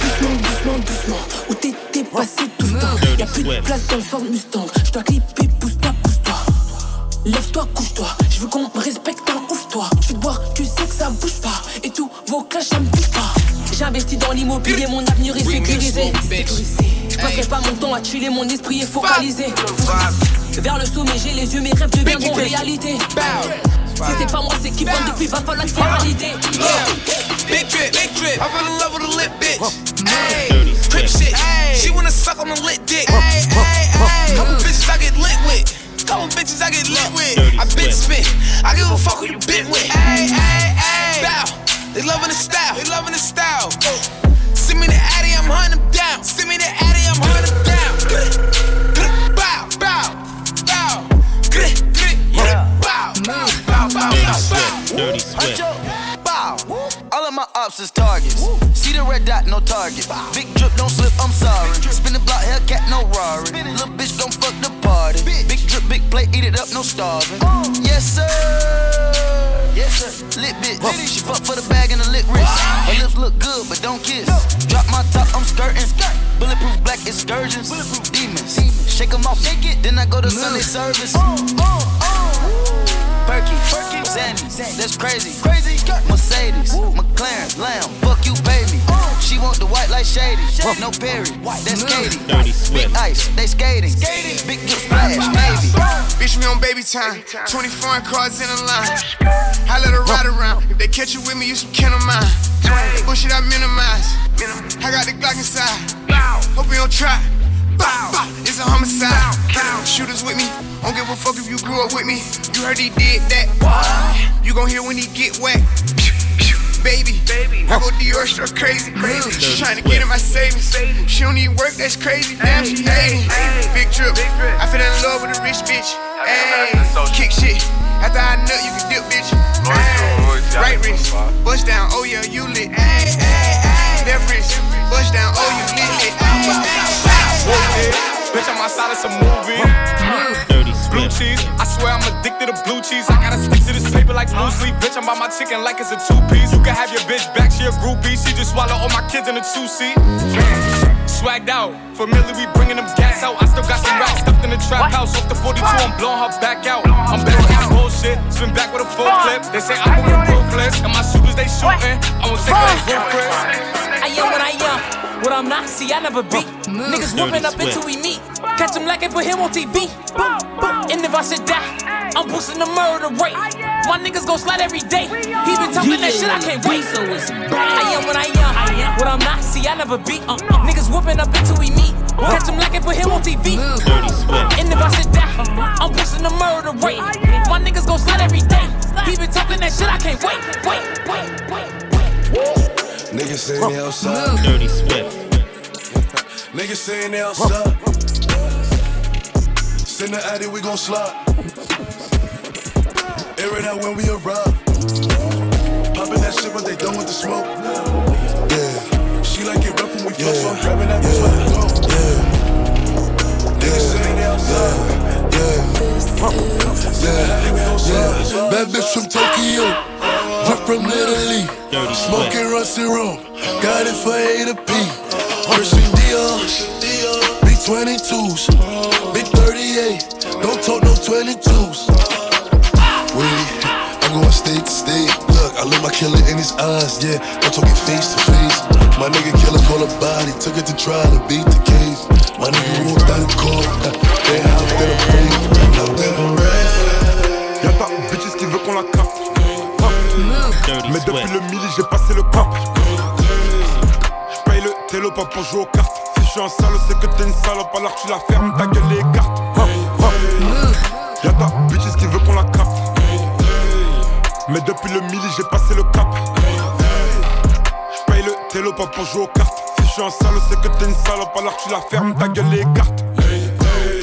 Doucement, doucement, doucement. Où t'étais passé tout le temps? Y'a plus de place dans le Ford Mustang. J'dois clipper, pousse-toi. Lève-toi, couche-toi. J'veux qu'on me respecte, un ouf-toi. J'veux te boire, tu sais que ça bouge pas. Et tout, vos clashs, ça me pique pas. J'investis dans l'immobilier, mon avenir est sécurisé. J'passerai pas mon temps à chiller, mon esprit est focalisé. Vers le sommet, j'ai les yeux, mes rêves deviendront réalité. Si c'est pas moi, c'est qui vend depuis, va falloir faire valider. Big drip, big drip. I fell in love with a lit bitch. Ayy, crip shit. She wanna suck on a lit dick. Ayy, ayy, ayy. Couple bitches I get lit with. Couple bitches I get lit with. I been spit. I give a fuck who you been with. Ayy, ayy, ayy. Bow. They loving the style. They loving the style. Send me the Addy, I'm hunting them down. Send me the Addy, I'm hunting them down. Ops is targets. See the red dot, no target. Big drip, don't slip, I'm sorry. Spin the block, Hellcat, no Rari. Little bitch, don't fuck the party. Big drip, big plate, eat it up, no starving. Yes, sir. Yes, sir. Lit bitch. She fuck for the bag and the lit wrist. Her lips look good, but don't kiss. Drop my top, I'm skirting. Bulletproof black excursions. Demons. Shake 'em off, shake it. Then I go to Sunday service. Oh, oh, oh. Perky, Zanny, that's crazy. Crazy. Mercedes, McLaren, Lamb, fuck you, pay me. She want the white like shady. No Perry, that's Katie. Dirty Big Swift. ice, they skating. Big drip splash, Navy. Bitch, we on baby time. 20 foreign cars in a line. I let her ride around. If they catch you with me, you some kin of mine. Bullshit, I minimize. I got the Glock inside. Hope you don't try. Bow. It's a homicide. Shooters with me. Don't give a fuck if you grew up with me. You heard he did that. You gon' hear when he get wet. Baby, baby, I go Dior, she crazy. crazy. She tryna get in my savings. She don't need work, that's crazy. Damn, she hating. Big trip. I fell in love with a rich bitch. Ayy, kick shit. After I nut, you can dip, bitch. Right wrist, bust down. Oh yeah, you lit. Left wrist, bust down. Oh you lit, lit. Bitch, I'm outside of some movie. Blue cheese, I swear I'm addicted to blue cheese. I gotta stick to this paper like blue sleep. Bitch, I'm by my chicken like it's a two piece. You can have your bitch back, she a groupie. She just swallow all my kids in a two seat. Swagged out, familiar, we bringing them gas out. I still got some racks stuffed in the trap house. Off the 42, I'm blowing her back out. I'm back on bullshit, spin back with a full clip. They say I'm moving ruthless, and my shooters they shooting. I won't take that roof, Chris. I am what I am. What I'm not, see, I never beat. Niggas whooping up until we meet. Catch him like it put him on TV. Boom, boom. And if I should die, I'm boosting the murder rate. My niggas gon' slide every day. He been talking that shit, I can't wait. So it's I am what I am. What I'm not, see, I never beat. Uh, uh. Niggas whooping up until we meet. Catch him like it put him on TV. And if I should die, I'm boosting the murder rate. My niggas gon' slide every day. He been talking that shit, I can't wait. Wait, wait, wait. Niggas saying they outside. Dirty Swift. Niggas saying they outside. Send the addy, we gon' slide. Air it out when we arrive. Poppin' that shit, but they done with the smoke. Yeah. She like it rough when we fuck, so I'm grabbing that bitch with the go. Yeah. Niggas saying they outside. Yeah. Yeah. Yeah. Bad bitch from Tokyo. We're from Italy. Smoking rusty rum. Got it for A to P. Christian Dior. Big 22s. Big 38. Don't talk no 22s. Wait, I'm going state to state. Look, I look my killer in his eyes, yeah. I'm talking face to face. My nigga killer call a body, took it to trial and beat the case. My nigga walked out the court, they hopped in a plane, hopped in a Y'a ta bitches qui veut qu'on la capte. Mais depuis le midi, j'ai passé le cap. Pas pour jouer aux cartes. Si j'suis un salaud, c'est que t'es une salope, alors tu la fermes, ta gueule les cartes. Y'a ta bitches qui veut qu'on la capte. Mais depuis le midi, j'ai passé le cap. J'paye le télo pas pour jouer aux cartes. Si j'suis un salaud, c'est que t'es une salope, alors tu la fermes, ta gueule les cartes.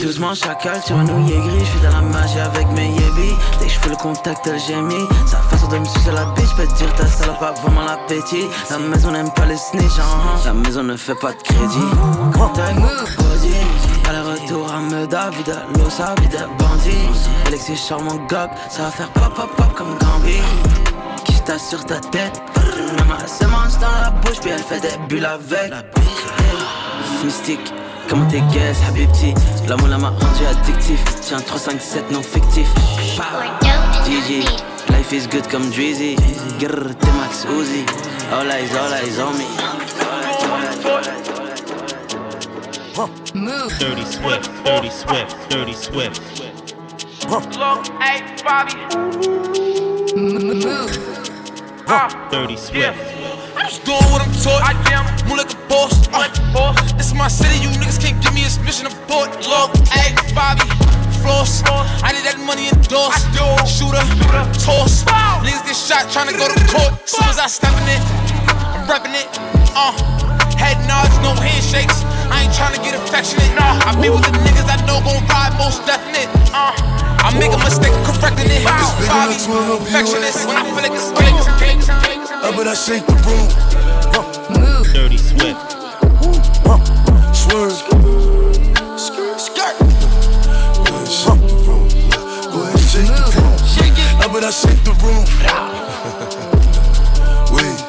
Doucement chacal, tu renouillé gris, je suis dans la magie avec mes yébis Dès que je fais le contact, elle gémit. Sa façon de me sucer la bitch, peut dire ta salope a vraiment l'appétit. La maison n'aime pas les snitch, hein. la maison ne fait pas de crédit. Contact, body, aller-retour à Meda, vida, losa, vida, bandit Alexis charmant gog, ça va faire pop pop pop comme Gambi Qui sur ta tête, maman se mange dans la bouche, puis elle fait des bulles avec. Mystique Comment t'es guess, Habibti L'amour là m'a rendu addictif Tiens 3, 5, 7 non fictif GG Life is good comme Drizzy Grrr, t'es Max Uzi All eyes, all eyes on me Dirty Swift. Dirty Swift. Dirty Swift. Look, hey, Bobby. Dirty Swift. I'm just doing what I'm taught. I am. Move like a boss. Uh, this is my city. You niggas can't give me this mission abort. Look, hey, Bobby. Floss. I need that money endorsed. Shooter. Toss. Niggas get shot trying to go to court. Soon as I step in it, I'm repping it. Uh. Head nods, no handshakes. I ain't trying to get affectionate. Nah, I be with the niggas I know gon' ride most definite. Uh. I make a mistake, correcting it. Bobby, perfectionist. When I feel like it's fake. Up and I shake the room. Dirty Swift. Swerve. Skirt. It. Up I shake the room. Wait.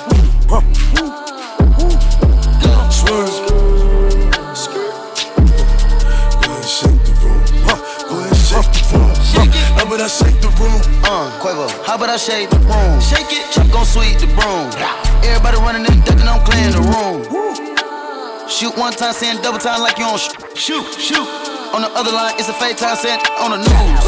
Swerve. Up and I shake the room. Uh, Quavo, how about I shake the room? Shake it, chop gon' sweep the broom. Shoot one time, saying double time like you on sh- shoot, shoot. On the other line, it's a fake time, saying on the news.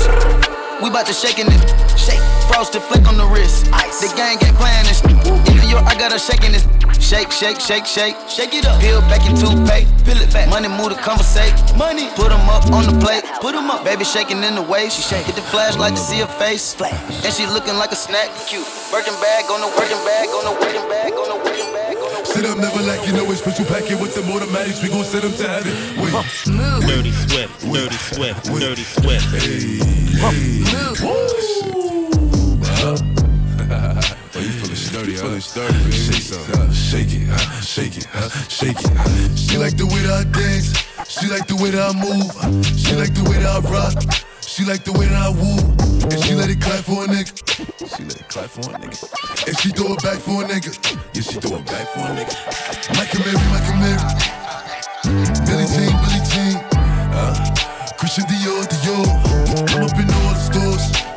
We bout to shaking it, shake. Frosted flick on the wrist. Ice. The gang ain't playing this. In New York, I got her shaking this. Shake, shake, shake, shake. Shake it up. Peel back in toothpaste. Peel it back. Money move to conversate. Money. Put 'em up on the plate. Put 'em up. Baby shaking in the waist. She shake. Hit the flashlight to see her face. Flash. And she looking like a snack. Cute. Working bag on the working bag on the working bag on the working bag on the Sit up, never like you know it's special packet with them automatics. We gon' send them to heaven. Wait. Dirty Swift. Dirty Swift. Dirty Swift. Oh, sturdy, huh? Feeling sturdy, baby. Shake some, huh? Shake it? Shake it? Shake it. She like the way that I dance. She like the way that I move. She like the way that I rock. She like the way that I woo. And she let it clap for a nigga. She let it clap for a nigga. And she throw it back for a nigga. Yeah, she throw it back for a nigga. Mike and Mary, Mike and Mary. Billy Jean, Billy Jean. Uh, Christian Dior, Dior. I'm up in all the stores.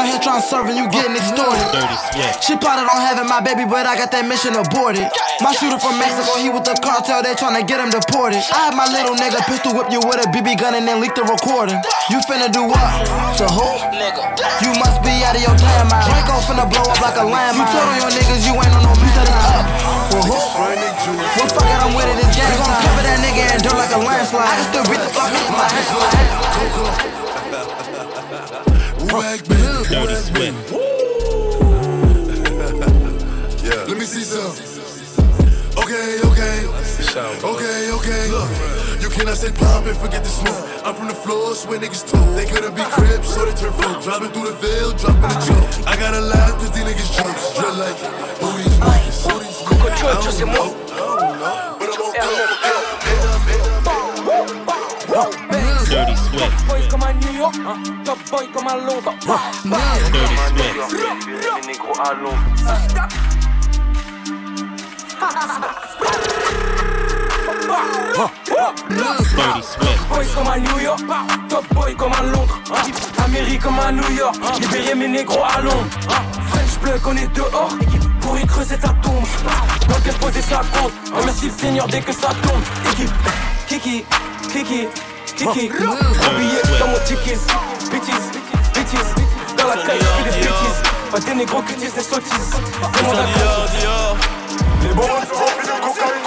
Nigga come around here tryna serving, you getting extorted. She plotted on having my baby, but I got that mission aborted. My shooter from Mexico, he with the cartel, they tryna get him deported. I had my little nigga pistol whip you with a BB gun and then leak the recording. You finna do what? To who? Nigga, you must be out of your damn mind. Draco finna blow up like a landmine. You told on your niggas, you ain't on no man up. Well, who? Well, fuck it, I'm with it, it's game time. Cover that nigga in dirt like a landslide. I can still beat the fuck out my Wag man, Dirty Swift. yeah. Let me see some. Okay, okay. Okay, okay. Look, you cannot say pop and forget the smoke. I'm from the floor, swear niggas talk. They couldn't be cribs, so they turn folk. Driving through the veil, dropping the choke. I gotta laugh cause these niggas jokes. Drill like, who these niggas? Who these niggas? I don't know. But I'm on Dirty Swift. À hein, top boy comme à Londres. Dirty Swift. Dirty Swift. Boys comme à New York, top boy comme à Londres. hein. Amérique comme à New York, libérer mes négros à Londres. hein. French plug, on est dehors, pour y creuser sa tombe. Dans quel poser sa compte, remercie le Seigneur dès que ça tombe. Équipe, Kiki, Kiki, Gros billet dans mon tickets, bitches, bitches. Dans la caille, je fais des bêtises. Pas des négros qui disent des sottises. Demande à Dior, Les bons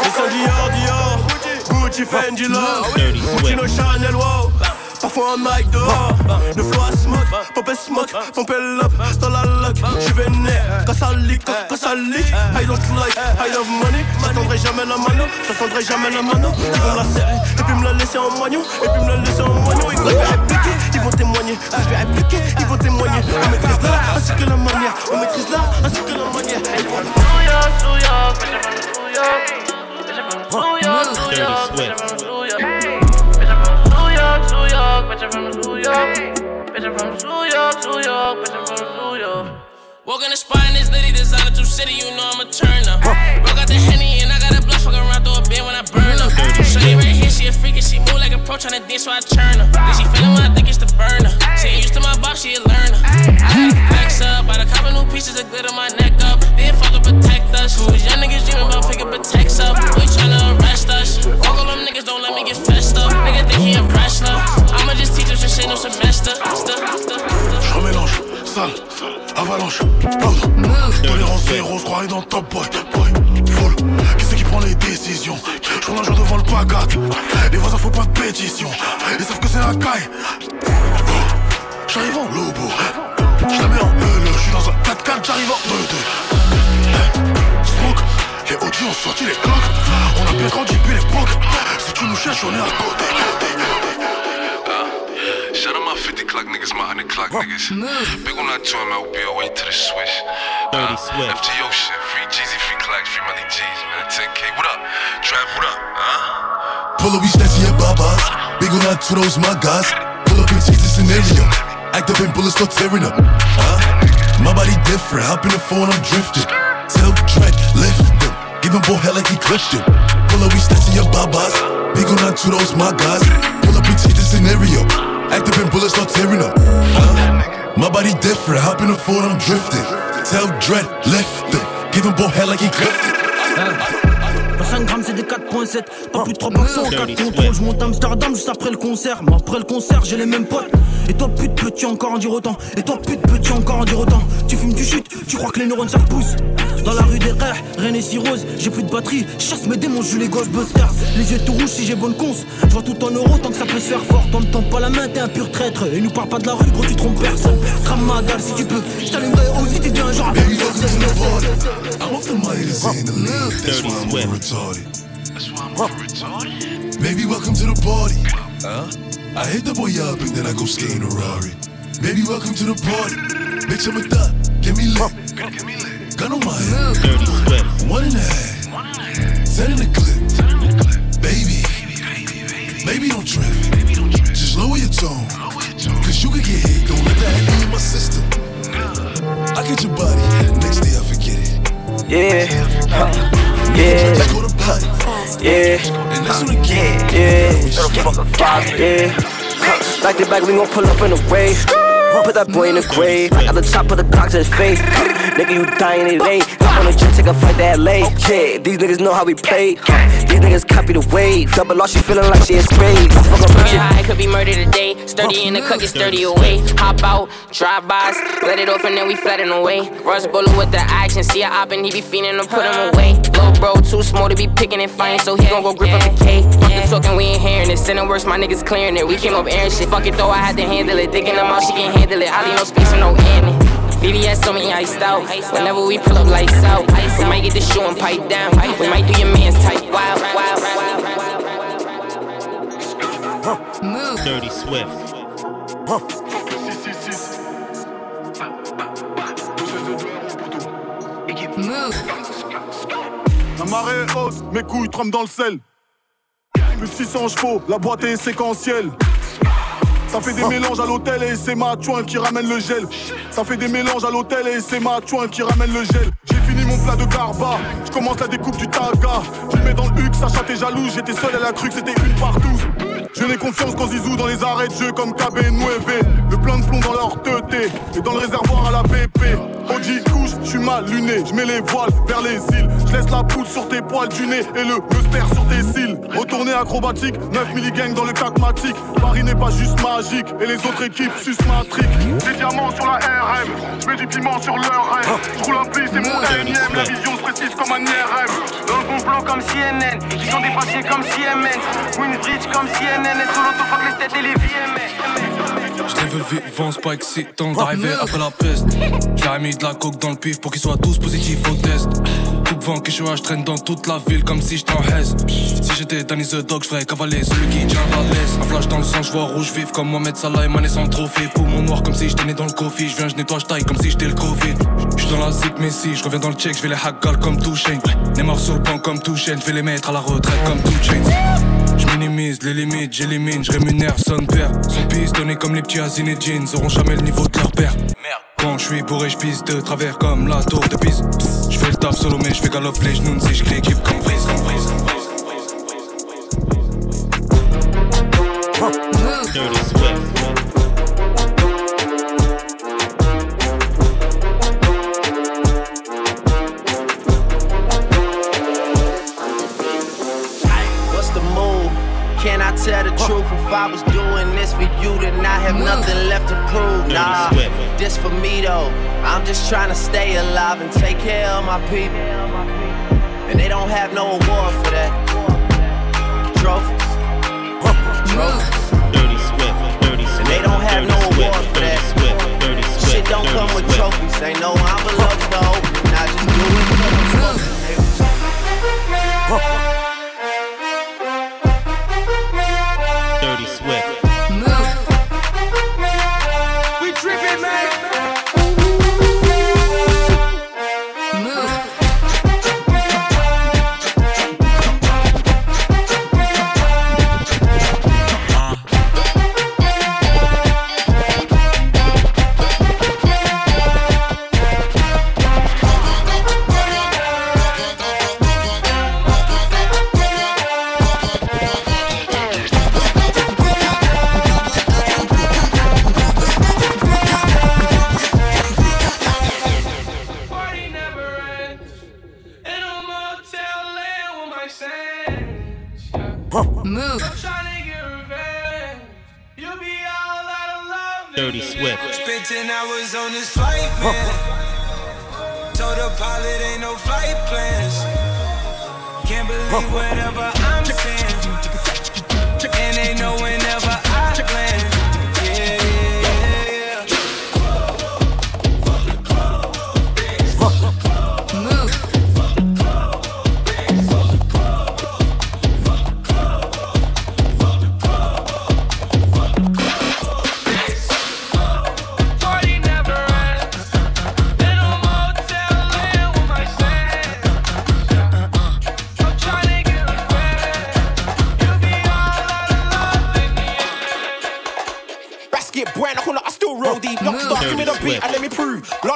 C'est ça Dior, Dior Gucci, Fendi, Love. Gucci, no Chanel, wow Parfois un mic dehors. Le flow à smoke Pop et smoke Pompe up Dans la lock J'suis vénère Quand ça leak Quand ça leak. I don't like I love money. J'attendrai jamais la mano J'attendrai jamais la mano. Ils vont la serrer Et puis me la laisser en moignon Et puis me la laisser en moignon Et quand je vais répliquer Ils vont témoigner. Quand je vais répliquer Ils vont témoigner. On maîtrise l'art Ainsi que la manière. On maîtrise l'art Ainsi que la manière. Ils vont New York, New York, New York. New York, New Dirty York, New York. Walk in the spot in this litty designer to city, you know I'm a turner. Broke out the henny and I got a blunt fuck around through a bin when I burn her. Shorty right here, she a freak and she move like a pro tryna dance, so I turn her. Then she feeling when I think it's the burner. She ain't used to my box, she a learner. I gotta flex up, cop a new pieces of glitter my neck up. Then fuck up protect us. Who young niggas dreaming about picking protects up? We tryna arrest us. Walk all them niggas don't let me get fessed up. Nigga think he a wrestler. Je remélange, sale, avalanche, poudre Tolérance zéro, je croirais dans le top boy, boy, full Qui c'est qui prend les décisions? Je prends un jour devant le pagat. Les voisins faut pas de pétition. Ils savent que c'est la caille. J'arrive en lobo. Je la mets en E, je suis dans un 4x4, j'arrive en 2-2 Smoke, les OG ont sorti les cloques. On a bien grandi depuis l'époque Si tu nous cherches, on est à côté clock niggas, my 100 clock niggas. Big on that 2 MLB all way to the swish. Dirty uh, Swift. FTO shit, free Jeezy, free clocks, free Melly G's, man. 10K, what up? Trav, what up? Huh? Pull up, we snatching your babas. Big on that to those my guys. Pull up and change the scenario. Act up and bullets start tearing up. Huh? My body different. Hop in the phone, I'm drifting. Tell Drake, lift them. Give him boy hell like he clipped it. Pull up, we snatching your babas. Big on that to those my guys. Pull up and change the scenario. Act up and bullets start tearing up. Huh? My body different. Hop in the phone, I'm drifting. Tell Dread, lift them. Give him boy hell like he clipped it. Dans 5 grammes c'est des 4.7 Pas plus de 3 boxons en 4 contrôles. Je monte à Amsterdam juste après le concert. Mais après le concert j'ai les mêmes potes. Et toi pute peux-tu encore en dire autant. Et toi pute peux-tu encore en dire autant. Tu fumes du chute, tu crois que les neurones ça repousse Dans la rue des rêves, rien n'est si rose. J'ai plus de batterie, chasse mes démons, je les Ghostbusters. Les yeux tout rouges si j'ai bonne conce. Je vois tout en euros tant que ça peut se faire fort. T'en me tends pas la main, t'es un pur traître. Et nous parle pas de la rue, gros tu trompes personne. Crame ma dalle si tu peux, je t'allumerai aussi t'es bien un genre avec I'm off the money that's in the league. That's why I'm over retarded. That's why I'm over retarded. Baby, welcome to the party. Huh? I hit the boy up and then I go skate in a Rari. Baby, welcome to the party. Bitch, I'm a thot. Get me lit. Gun on my head. One and a half. Ten in the clip. Send in the clip. Baby. Baby, don't trip. Just lower your tone. Cause you could get hit. Don't let that be in my system. I get your body. Next day I forget it. Yeah, huh, yeah, yeah, yeah, yeah, yeah. Like the back, we gon' pull up in a wave. Put that boy in the grave. At the top of the clock to his face. Nigga, you dying today. Hop on the jet, take a flight that late. Yeah, these niggas know how we play. These niggas copy the wave. Double loss, she feeling like she in space. Fuck up, Get high, could be murder today. Sturdy in the cut, get sturdy away. Hop out, drive bys, let it off and then we flatten away. Rush bullet with the action, see a op and he be fiending to put him away. Little bro, too small to be picking and fighting, so he gon' go grip up the K. Fuck the talking, we ain't hearing it. Sending worse, my niggas clearing it. We came up airing shit. Fuck it though, I had to handle it. Digging them out, she can handle it. I leave no space for no ending. BBS on me iced out. Whenever we pull up lights out, we might get the shoe and pipe down. We might do your man's type. Wow, wow, Move. Dirty Swift. Move. La marée est haute, mes couilles trempent dans le sel. Plus de 600 chevaux, la boîte est séquentielle. Ça fait des mélanges à l'hôtel et c'est ma chouin qui ramène le gel. Ça fait des mélanges à l'hôtel et c'est ma chouin qui ramène le gel. Plat de garba, je commence la découpe du taga. Je le mets dans le huc, Sacha t'es jaloux, j'étais seul, elle a cru que c'était une partout. Je n'ai confiance qu'en Zizou dans les arrêts de jeu comme KB9. Le plein de plomb dans leur teuté et dans le réservoir à la BP. OG couche, je suis mal luné, je mets les voiles vers les îles. Je laisse la poudre sur tes poils du nez et le muster sur tes cils. Retourner acrobatique, 9 milligangs dans le catmatique. Paris n'est pas juste magique et les autres équipes susmatriques. Des diamants sur la RM, je mets du piment sur leur rêve. Je roule un pli, c'est mon énième. La vision se précise comme un IRM. Dans le bon plan comme CNN, ils sont dépassés comme CMN. Winbridge comme CNN, et sur l'autofuck les têtes et les VMS. Je l'ai vu vivant, c'est pas excitant d'arriver après la peste. J'ai mis de la coke dans le pif pour qu'ils soient tous positifs au test. Vent je traîne dans toute la ville comme si j'étais en haise. Si j'étais Danny the Dog, j'ferais cavaler celui qui tient la laisse. Un flash dans le sang, je vois rouge vif comme Mohamed Salah et Mané sans trophée. Poumon noir comme si j'étais né dans le coffee. Je viens, je nettoie, taille comme si j'étais le Covid. J'suis dans la zip, mais si je reviens dans le check, je vais les hackal comme Touchain. Les morts sur le banc comme Touchain, je vais les mettre à la retraite comme Touchain. Je minimise les limites, j'élimine, je rémunère son père. Son pistonné comme les petits et Jeans auront jamais le niveau de leur père. Quand je suis bourré, je de travers comme la tour de Pise. Taf solo. What's the move? Can I tell the truth? If I was doing this for you, then I have nothing left to prove. Nah, this for me though. I'm just trying to stay alive and take care of my people. And they don't have no award for that. Trophies. Trophies. Dirty Swift. Dirty Swift. And they don't have no award for that. Swift. Dirty Swift. Shit don't come with trophies. Ain't no envelopes open. I just do it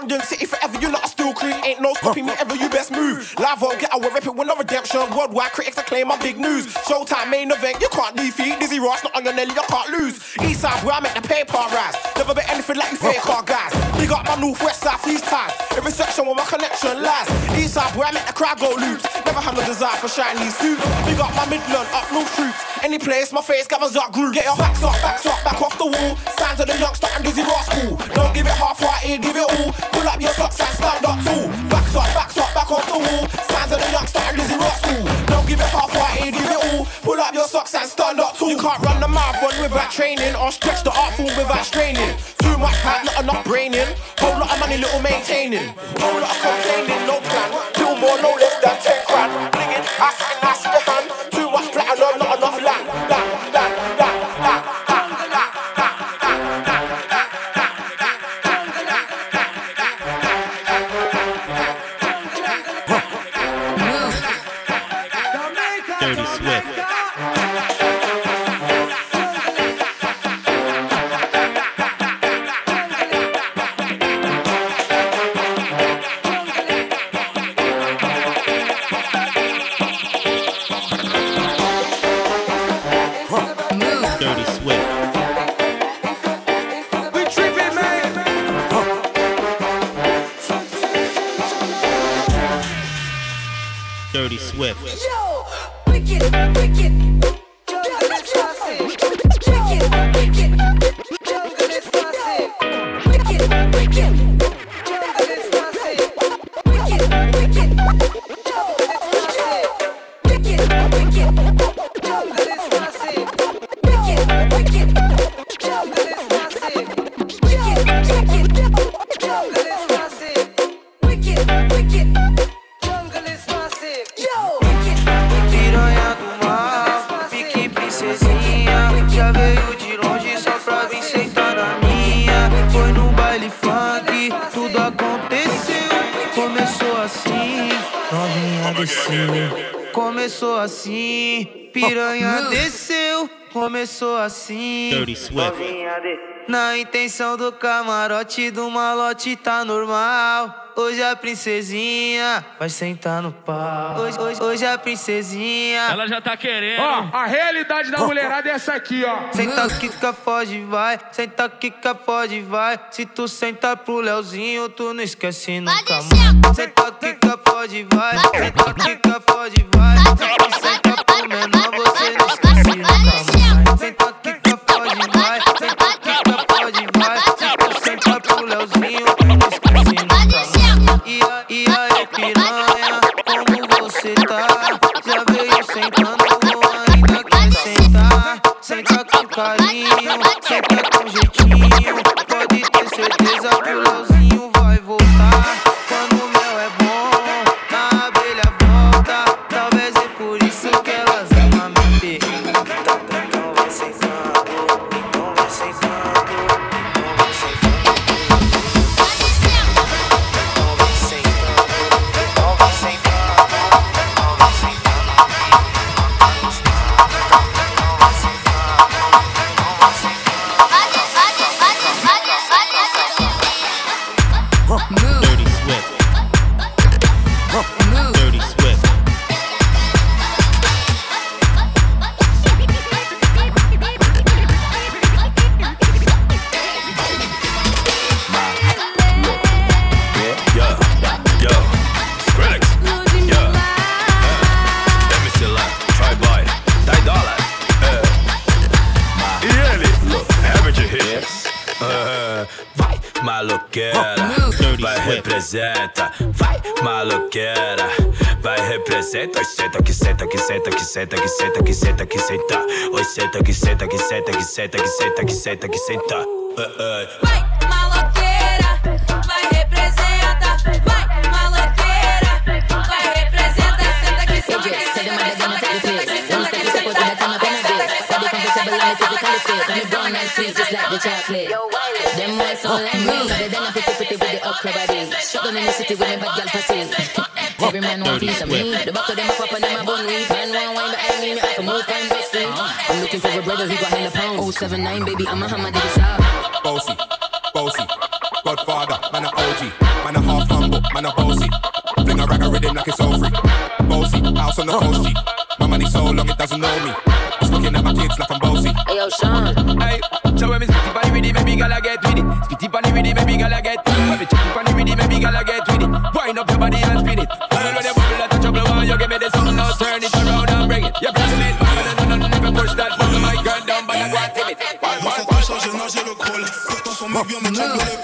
London City forever, you lot, I still ain't no stopping me ever, you best redemption. Worldwide critics acclaim my big news. Showtime main event, you can't defeat. Dizzy Ross, not on your Nelly, you can't lose. East side, where I make the paper rise. Never bet anything like you fake car guys. Big up my northwest side, these ties. Every section where my connection lies. East side, where I make the crowd go loops. Never had no desire for shiny suits. Big up my Midland, up north troops. Any place, my face gathers up group. Get your backs up, backs up, back off the wall. Signs of the youngster and Dizzy Ross cool. Don't give it half-hearted, give it all. Pull up your socks and stand up tall. Backs up, backs up, back off the wall. Signs of the youngster and Dizzy Ross cool. Don't give it half-hearted, give it all. Pull up your socks and stand up tall. You can't run the marathon without training or stretch the art form without straining. Too much hype, not enough braining. Whole lot of money, little maintaining. Whole lot of complaining, no plan. Little more, no less than 10 grand. Blinging, I Dirty Swift. Yo, wicked, wicked. Wicked, wicked. Começou assim, na intenção do camarote do malote tá normal. Hoje a princesinha vai sentar no pau. Hoje, hoje, hoje a princesinha. Ela já tá querendo. Ó, a realidade da mulherada é essa aqui, ó. Senta, quica, pode, vai. Senta, quica, pode, vai. Se tu sentar pro Leozinho, tu não esquece nunca mais. Senta, quica, pode, vai. Senta, quica, pode, vai. Se tu sentar pro menor, você senta que senta que senta que senta que senta, oi senta que senta que senta que senta que senta que senta que senta, uh, uh. Vai, maloqueira, vai representa. Vai, maloqueira, vai representa. Senta aqui, senta aqui, senta aqui, senta aqui, senta aqui, senta aqui, senta aqui, senta aqui. Them boys so like me, they done a pretty pretty with the okra body. Shut down in the city with me bad girl passes. Every man want piece of me. The back of them a pop and them a bun weed. murder, he got hella pounds. Oh, seven nine, baby, I'm a hammer, did it Bossy, bossy, Godfather, man a OG, man a half humble, man a bossy. Fling a rag a rhythm like it's all free. Bossy, house on the coast G. My money so long it doesn't know me. It's looking at my kids like I'm bossy. Hey yo, Sean. Hey, so when me spitty panty with it, baby girl I get with it. Spitty panty with it, baby girl I get. it. When me chitty panty with it, baby girl I get with it. Wind up your body and spin it. Obviamente no. no le